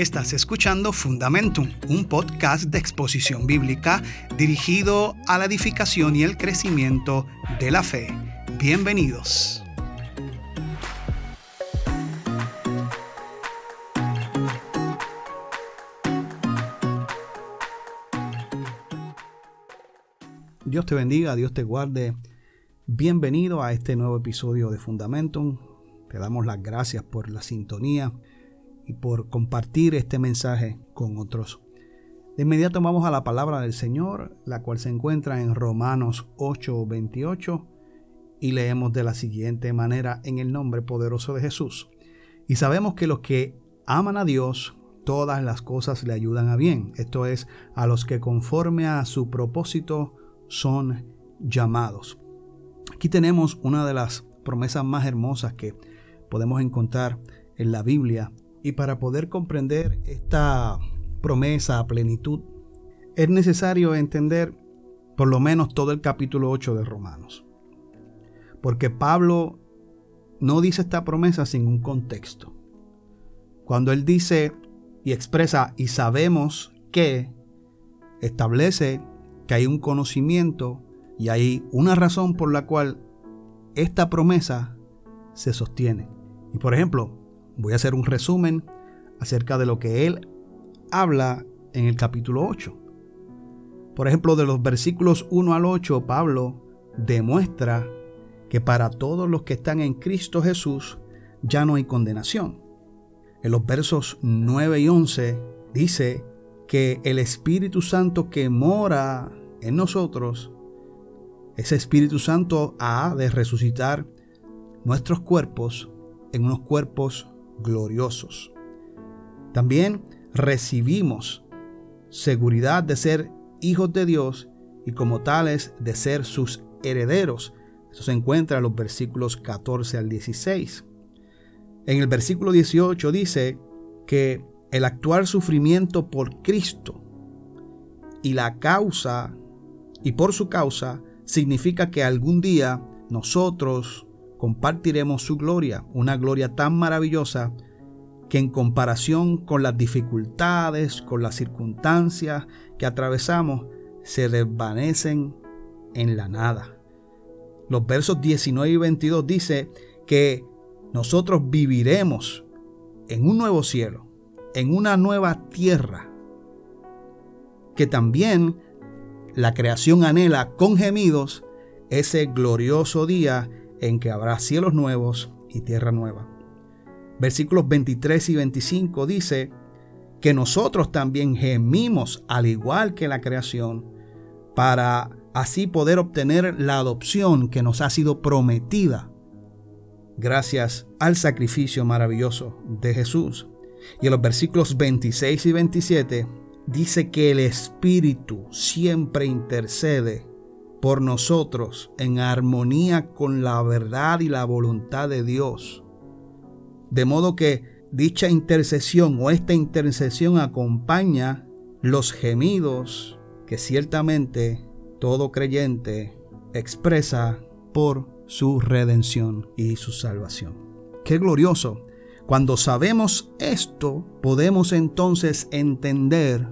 Estás escuchando Fundamentum, un podcast de exposición bíblica dirigido a la edificación y el crecimiento de la fe. Bienvenidos. Dios te bendiga, Dios te guarde. Bienvenido a este nuevo episodio de Fundamentum. Te damos las gracias por la sintonía y por compartir este mensaje con otros. De inmediato vamos a la palabra del Señor, la cual se encuentra en Romanos 8:28 y leemos de la siguiente manera en el nombre poderoso de Jesús. Y sabemos que los que aman a Dios, todas las cosas le ayudan a bien. Esto es, a los que conforme a su propósito son llamados. Aquí tenemos una de las promesas más hermosas que podemos encontrar en la Biblia y para poder comprender esta promesa a plenitud, es necesario entender por lo menos todo el capítulo 8 de Romanos. Porque Pablo no dice esta promesa sin un contexto. Cuando él dice y expresa y sabemos que, establece que hay un conocimiento y hay una razón por la cual esta promesa se sostiene. Y por ejemplo, voy a hacer un resumen acerca de lo que él habla en el capítulo 8. Por ejemplo, de los versículos 1 al 8, Pablo demuestra que para todos los que están en Cristo Jesús ya no hay condenación. En los versos 9 y 11 dice que el Espíritu Santo que mora en nosotros, ese Espíritu Santo ha de resucitar nuestros cuerpos en unos cuerpos gloriosos. También recibimos seguridad de ser hijos de Dios y como tales de ser sus herederos. Eso se encuentra en los versículos 14 al 16. En el versículo 18 dice que el actual sufrimiento por Cristo y la causa y por su causa significa que algún día nosotros compartiremos su gloria, una gloria tan maravillosa que en comparación con las dificultades, con las circunstancias que atravesamos, se desvanecen en la nada. Los versos 19 y 22 dice que nosotros viviremos en un nuevo cielo, en una nueva tierra, que también la creación anhela con gemidos ese glorioso día en que habrá cielos nuevos y tierra nueva. Versículos 23 y 25 dice que nosotros también gemimos al igual que la creación para así poder obtener la adopción que nos ha sido prometida gracias al sacrificio maravilloso de Jesús. Y en los versículos 26 y 27 dice que el Espíritu siempre intercede por nosotros en armonía con la verdad y la voluntad de Dios. De modo que dicha intercesión o esta intercesión acompaña los gemidos que ciertamente todo creyente expresa por su redención y su salvación. Qué glorioso. Cuando sabemos esto, podemos entonces entender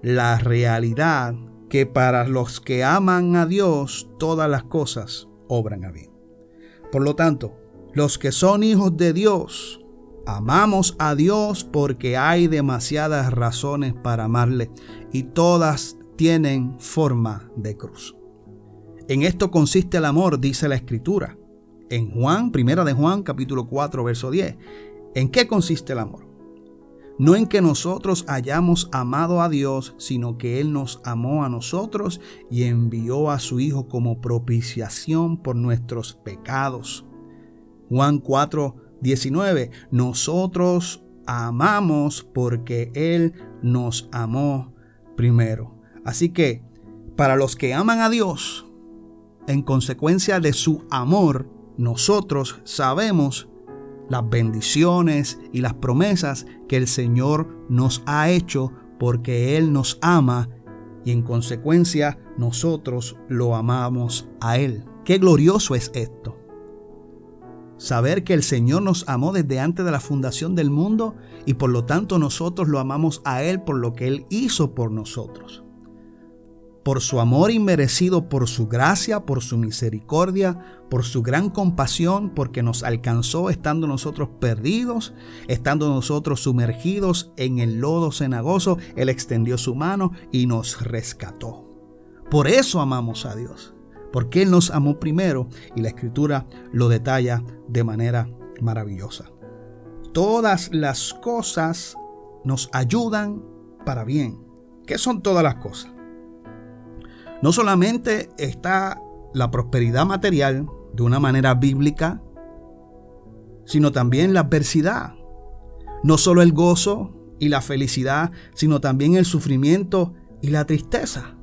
la realidad que para los que aman a Dios todas las cosas obran a bien. Por lo tanto, los que son hijos de Dios, amamos a Dios porque hay demasiadas razones para amarle y todas tienen forma de cruz. En esto consiste el amor, dice la escritura. En Juan, primera de Juan, capítulo 4, verso 10. ¿En qué consiste el amor? No en que nosotros hayamos amado a Dios, sino que Él nos amó a nosotros y envió a su Hijo como propiciación por nuestros pecados. Juan 4, 19. Nosotros amamos porque Él nos amó primero. Así que, para los que aman a Dios, en consecuencia de su amor, nosotros sabemos las bendiciones y las promesas que el Señor nos ha hecho porque Él nos ama y en consecuencia nosotros lo amamos a Él. Qué glorioso es esto. saber que el Señor nos amó desde antes de la fundación del mundo y por lo tanto nosotros lo amamos a Él por lo que Él hizo por nosotros. Por su amor inmerecido, por su gracia, por su misericordia, por su gran compasión, porque nos alcanzó estando nosotros perdidos, estando nosotros sumergidos en el lodo cenagoso, Él extendió su mano y nos rescató. Por eso amamos a Dios porque Él nos amó primero y la escritura lo detalla de manera maravillosa. Todas las cosas nos ayudan para bien. ¿Qué son todas las cosas? No solamente está la prosperidad material de una manera bíblica, sino también la adversidad. No solo el gozo y la felicidad, sino también el sufrimiento y la tristeza.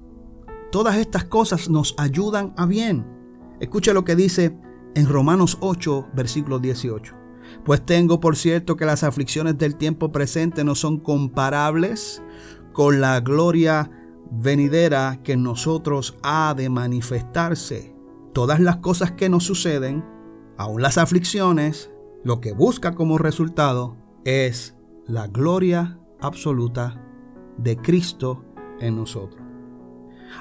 Todas estas cosas nos ayudan a bien. Escucha lo que dice en Romanos 8, versículo 18. Pues tengo por cierto que las aflicciones del tiempo presente no son comparables con la gloria venidera que en nosotros ha de manifestarse. Todas las cosas que nos suceden, aun las aflicciones, lo que busca como resultado es la gloria absoluta de Cristo en nosotros.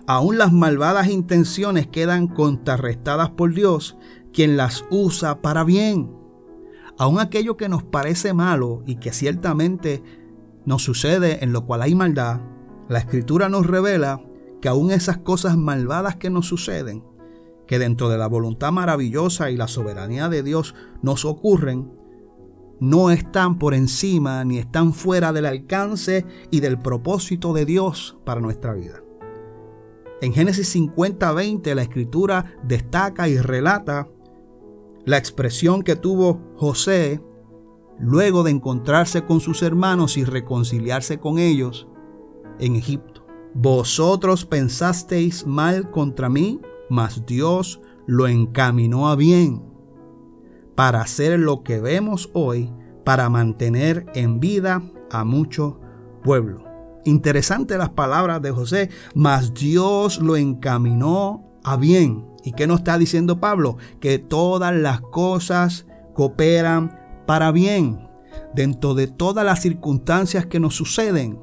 Aún las malvadas intenciones quedan contrarrestadas por Dios, quien las usa para bien. Aún aquello que nos parece malo y que ciertamente nos sucede en lo cual hay maldad, la escritura nos revela que aún esas cosas malvadas que nos suceden, que dentro de la voluntad maravillosa y la soberanía de Dios nos ocurren, no están por encima ni están fuera del alcance y del propósito de Dios para nuestra vida. En Génesis 50-20 la escritura destaca y relata la expresión que tuvo José luego de encontrarse con sus hermanos y reconciliarse con ellos en Egipto. Vosotros pensasteis mal contra mí, mas Dios lo encaminó a bien para hacer lo que vemos hoy, para mantener en vida a mucho pueblo. Interesante las palabras de José, mas Dios lo encaminó a bien. ¿Y qué nos está diciendo Pablo? Que todas las cosas cooperan para bien. Dentro de todas las circunstancias que nos suceden,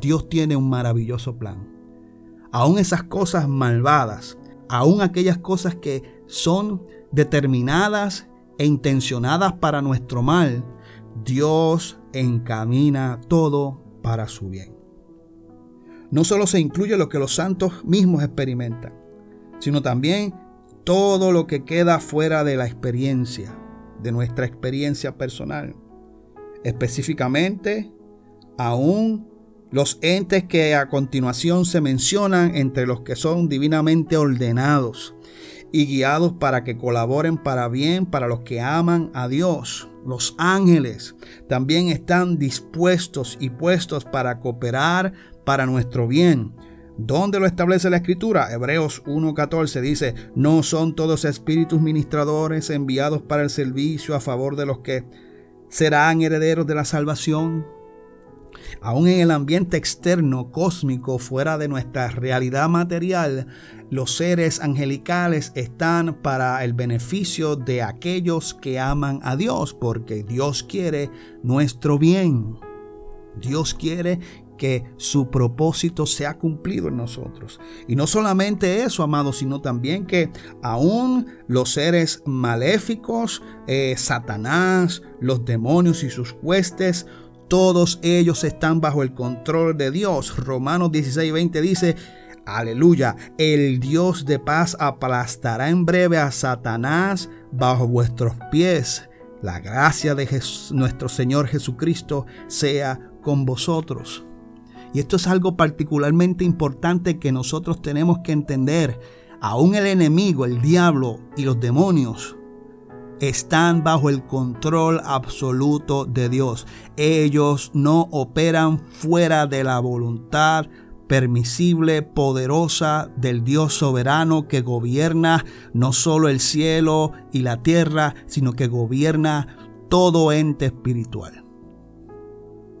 Dios tiene un maravilloso plan. Aún esas cosas malvadas, aún aquellas cosas que son determinadas e intencionadas para nuestro mal, Dios encamina todo para su bien no solo se incluye lo que los santos mismos experimentan, sino también todo lo que queda fuera de la experiencia, de nuestra experiencia personal. Específicamente, aún los entes que a continuación se mencionan entre los que son divinamente ordenados y guiados para que colaboren para bien para los que aman a Dios. Los ángeles también están dispuestos y puestos para cooperar para nuestro bien. ¿Dónde lo establece la escritura? Hebreos 1.14 dice, no son todos espíritus ministradores enviados para el servicio a favor de los que serán herederos de la salvación. Aún en el ambiente externo, cósmico, fuera de nuestra realidad material, los seres angelicales están para el beneficio de aquellos que aman a Dios, porque Dios quiere nuestro bien. Dios quiere que su propósito sea cumplido en nosotros. Y no solamente eso, amados, sino también que aún los seres maléficos, eh, Satanás, los demonios y sus huestes, todos ellos están bajo el control de Dios. Romanos 16, 20 dice, Aleluya, el Dios de paz aplastará en breve a Satanás bajo vuestros pies. La gracia de nuestro Señor Jesucristo sea con vosotros. Y esto es algo particularmente importante que nosotros tenemos que entender. Aún el enemigo, el diablo y los demonios están bajo el control absoluto de Dios. Ellos no operan fuera de la voluntad permisible, poderosa del Dios soberano que gobierna no solo el cielo y la tierra, sino que gobierna todo ente espiritual.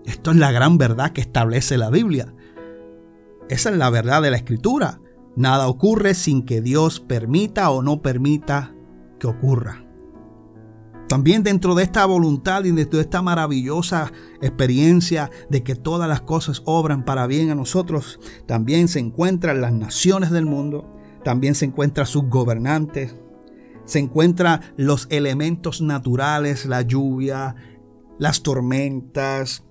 Esto es la gran verdad que establece la Biblia. Esa es la verdad de la Escritura. Nada ocurre sin que Dios permita o no permita que ocurra. También dentro de esta voluntad y dentro de esta maravillosa experiencia de que todas las cosas obran para bien a nosotros, también se encuentran las naciones del mundo, también se encuentran sus gobernantes, se encuentran los elementos naturales, la lluvia, las tormentas,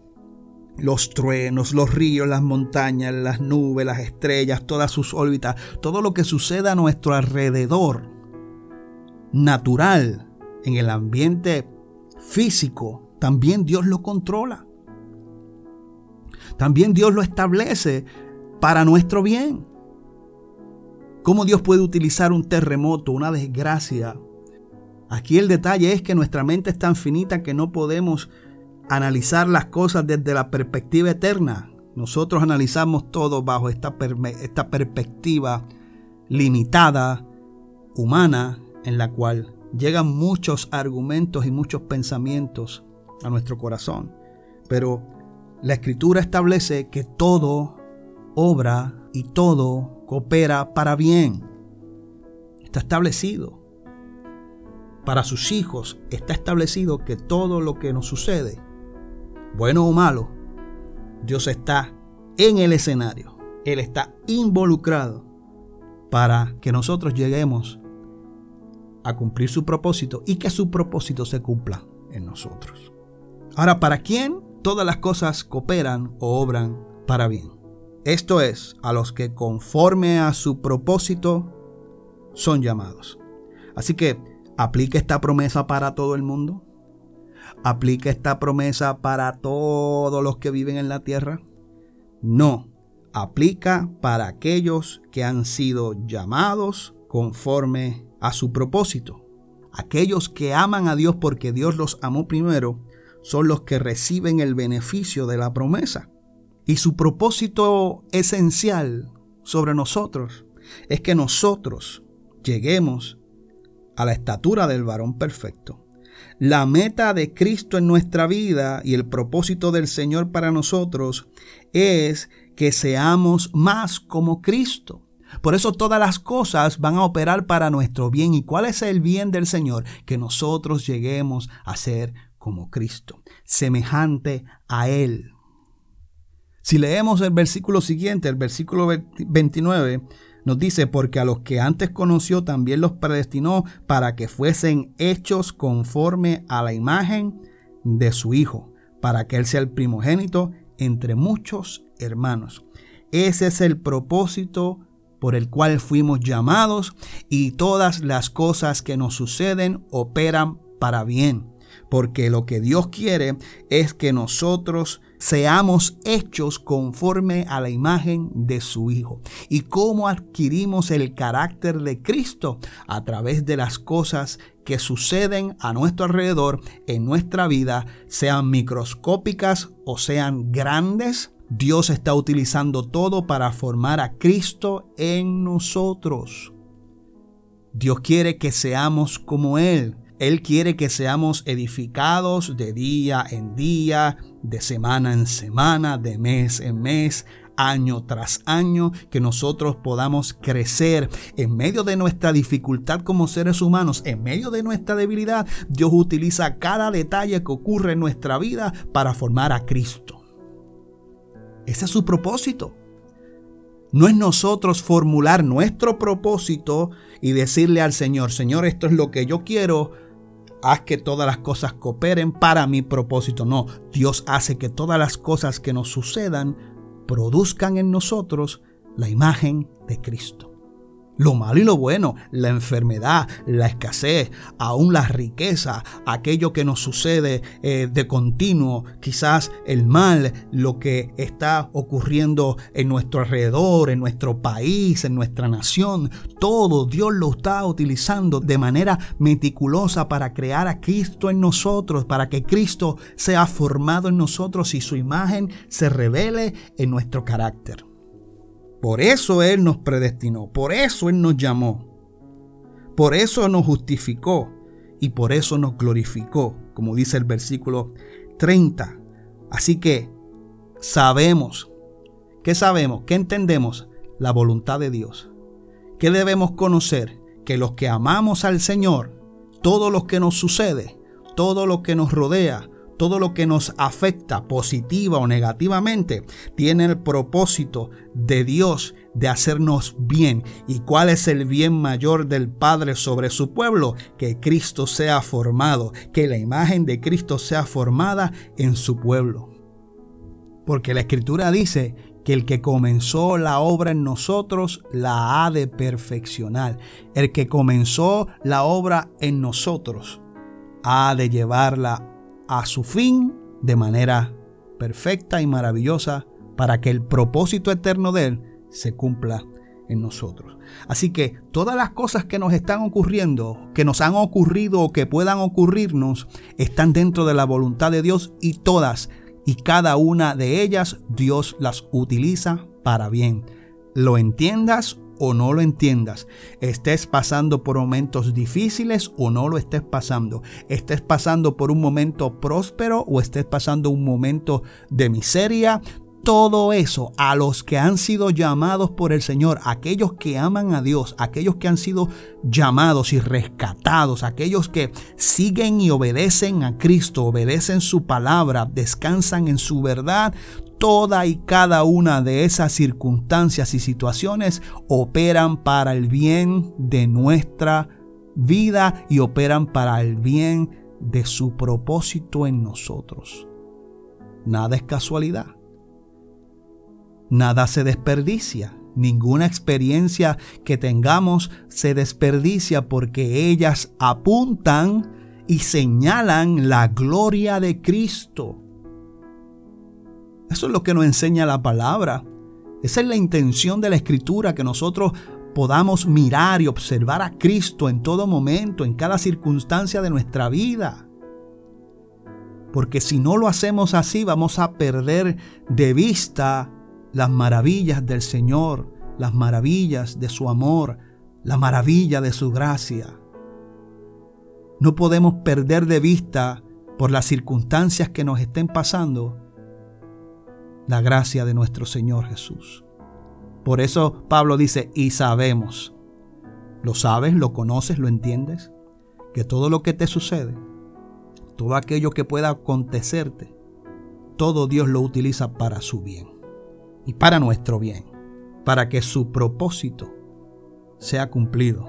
los truenos, los ríos, las montañas, las nubes, las estrellas, todas sus órbitas, todo lo que sucede a nuestro alrededor, natural, en el ambiente físico, también Dios lo controla. También Dios lo establece para nuestro bien. ¿Cómo Dios puede utilizar un terremoto, una desgracia? Aquí el detalle es que nuestra mente es tan finita que no podemos analizar las cosas desde la perspectiva eterna. Nosotros analizamos todo bajo esta, esta perspectiva limitada, humana, en la cual llegan muchos argumentos y muchos pensamientos a nuestro corazón. Pero la escritura establece que todo obra y todo coopera para bien. Está establecido. Para sus hijos está establecido que todo lo que nos sucede, bueno o malo, Dios está en el escenario. Él está involucrado para que nosotros lleguemos a cumplir su propósito y que su propósito se cumpla en nosotros. Ahora, ¿para quién todas las cosas cooperan o obran para bien? Esto es, a los que conforme a su propósito son llamados. Así que, ¿aplica esta promesa para todo el mundo? ¿Aplica esta promesa para todos los que viven en la tierra? No, aplica para aquellos que han sido llamados conforme a su propósito. Aquellos que aman a Dios porque Dios los amó primero son los que reciben el beneficio de la promesa. Y su propósito esencial sobre nosotros es que nosotros lleguemos a la estatura del varón perfecto. La meta de Cristo en nuestra vida y el propósito del Señor para nosotros es que seamos más como Cristo. Por eso todas las cosas van a operar para nuestro bien. ¿Y cuál es el bien del Señor? Que nosotros lleguemos a ser como Cristo, semejante a Él. Si leemos el versículo siguiente, el versículo 29, nos dice, porque a los que antes conoció también los predestinó para que fuesen hechos conforme a la imagen de su Hijo, para que Él sea el primogénito entre muchos hermanos. Ese es el propósito por el cual fuimos llamados y todas las cosas que nos suceden operan para bien. Porque lo que Dios quiere es que nosotros seamos hechos conforme a la imagen de su Hijo. ¿Y cómo adquirimos el carácter de Cristo? A través de las cosas que suceden a nuestro alrededor en nuestra vida, sean microscópicas o sean grandes, Dios está utilizando todo para formar a Cristo en nosotros. Dios quiere que seamos como Él. Él quiere que seamos edificados de día en día, de semana en semana, de mes en mes, año tras año, que nosotros podamos crecer en medio de nuestra dificultad como seres humanos, en medio de nuestra debilidad. Dios utiliza cada detalle que ocurre en nuestra vida para formar a Cristo. Ese es su propósito. No es nosotros formular nuestro propósito y decirle al Señor, Señor, esto es lo que yo quiero, haz que todas las cosas cooperen para mi propósito. No, Dios hace que todas las cosas que nos sucedan produzcan en nosotros la imagen de Cristo lo malo y lo bueno, la enfermedad, la escasez, aún la riqueza, aquello que nos sucede eh, de continuo, quizás el mal, lo que está ocurriendo en nuestro alrededor, en nuestro país, en nuestra nación, todo Dios lo está utilizando de manera meticulosa para crear a Cristo en nosotros, para que Cristo sea formado en nosotros y su imagen se revele en nuestro carácter. Por eso Él nos predestinó, por eso Él nos llamó, por eso nos justificó y por eso nos glorificó, como dice el versículo 30. Así que sabemos, ¿qué sabemos? ¿Qué entendemos? La voluntad de Dios. ¿Qué debemos conocer? Que los que amamos al Señor, todo lo que nos sucede, todo lo que nos rodea, todo lo que nos afecta positiva o negativamente, tiene el propósito de Dios de hacernos bien. ¿Y cuál es el bien mayor del Padre sobre su pueblo? Que Cristo sea formado, que la imagen de Cristo sea formada en su pueblo. Porque la Escritura dice que el que comenzó la obra en nosotros la ha de perfeccionar. El que comenzó la obra en nosotros ha de llevarla a su fin de manera perfecta y maravillosa para que el propósito eterno de Él se cumpla en nosotros. Así que todas las cosas que nos están ocurriendo, que nos han ocurrido o que puedan ocurrirnos, están dentro de la voluntad de Dios y todas y cada una de ellas Dios las utiliza para bien. Lo entiendas o no lo entiendas, estés pasando por momentos difíciles o no lo estés pasando, estés pasando por un momento próspero o estés pasando un momento de miseria, todo eso a los que han sido llamados por el Señor, aquellos que aman a Dios, aquellos que han sido llamados y rescatados, aquellos que siguen y obedecen a Cristo, obedecen su palabra, descansan en su verdad, toda y cada una de esas circunstancias y situaciones operan para el bien de nuestra vida y operan para el bien de su propósito en nosotros. Nada es casualidad. Nada se desperdicia. Ninguna experiencia que tengamos se desperdicia porque ellas apuntan y señalan la gloria de Cristo. Eso es lo que nos enseña la palabra. Esa es la intención de la escritura, que nosotros podamos mirar y observar a Cristo en todo momento, en cada circunstancia de nuestra vida. Porque si no lo hacemos así, vamos a perder de vista las maravillas del Señor, las maravillas de su amor, la maravilla de su gracia. No podemos perder de vista por las circunstancias que nos estén pasando la gracia de nuestro Señor Jesús. Por eso Pablo dice, y sabemos, lo sabes, lo conoces, lo entiendes, que todo lo que te sucede, todo aquello que pueda acontecerte, todo Dios lo utiliza para su bien y para nuestro bien, para que su propósito sea cumplido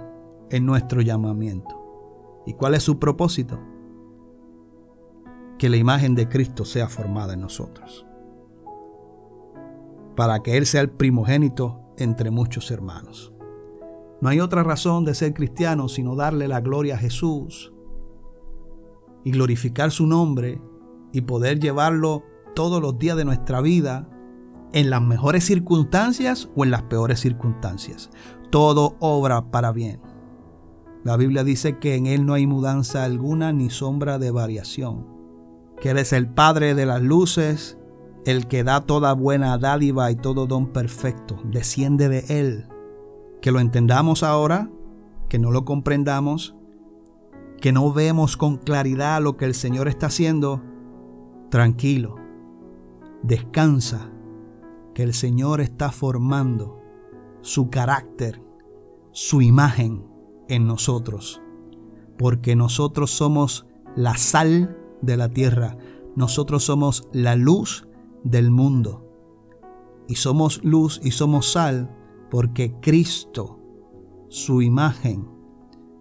en nuestro llamamiento. ¿Y cuál es su propósito? Que la imagen de Cristo sea formada en nosotros, para que Él sea el primogénito entre muchos hermanos. No hay otra razón de ser cristiano sino darle la gloria a Jesús y glorificar su nombre y poder llevarlo todos los días de nuestra vida en las mejores circunstancias o en las peores circunstancias. Todo obra para bien. La Biblia dice que en Él no hay mudanza alguna ni sombra de variación. Que Él es el Padre de las luces, el que da toda buena dádiva y todo don perfecto. Desciende de Él. Que lo entendamos ahora, que no lo comprendamos, que no vemos con claridad lo que el Señor está haciendo. Tranquilo. Descansa que el Señor está formando su carácter, su imagen en nosotros, porque nosotros somos la sal de la tierra, nosotros somos la luz del mundo, y somos luz y somos sal porque Cristo, su imagen,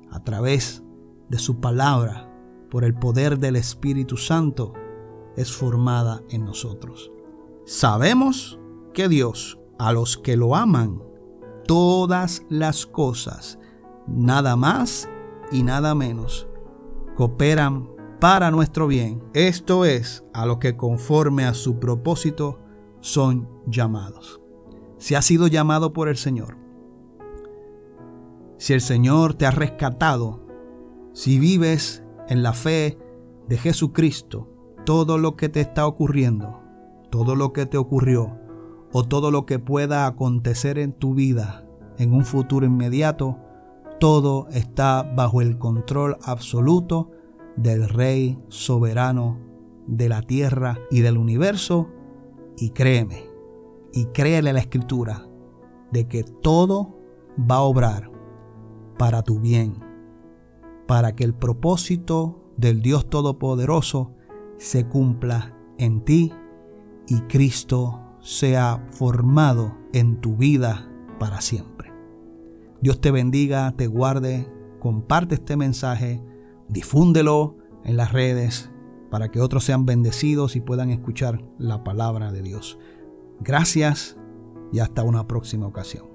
a través de su palabra, por el poder del Espíritu Santo, es formada en nosotros. Sabemos que Dios a los que lo aman todas las cosas, nada más y nada menos, cooperan para nuestro bien. Esto es a lo que conforme a su propósito son llamados. Si has sido llamado por el Señor, si el Señor te ha rescatado, si vives en la fe de Jesucristo, todo lo que te está ocurriendo, todo lo que te ocurrió, o todo lo que pueda acontecer en tu vida en un futuro inmediato, todo está bajo el control absoluto del Rey soberano de la tierra y del universo. Y créeme, y créele a la escritura, de que todo va a obrar para tu bien, para que el propósito del Dios Todopoderoso se cumpla en ti y Cristo sea formado en tu vida para siempre. Dios te bendiga, te guarde, comparte este mensaje, difúndelo en las redes para que otros sean bendecidos y puedan escuchar la palabra de Dios. Gracias y hasta una próxima ocasión.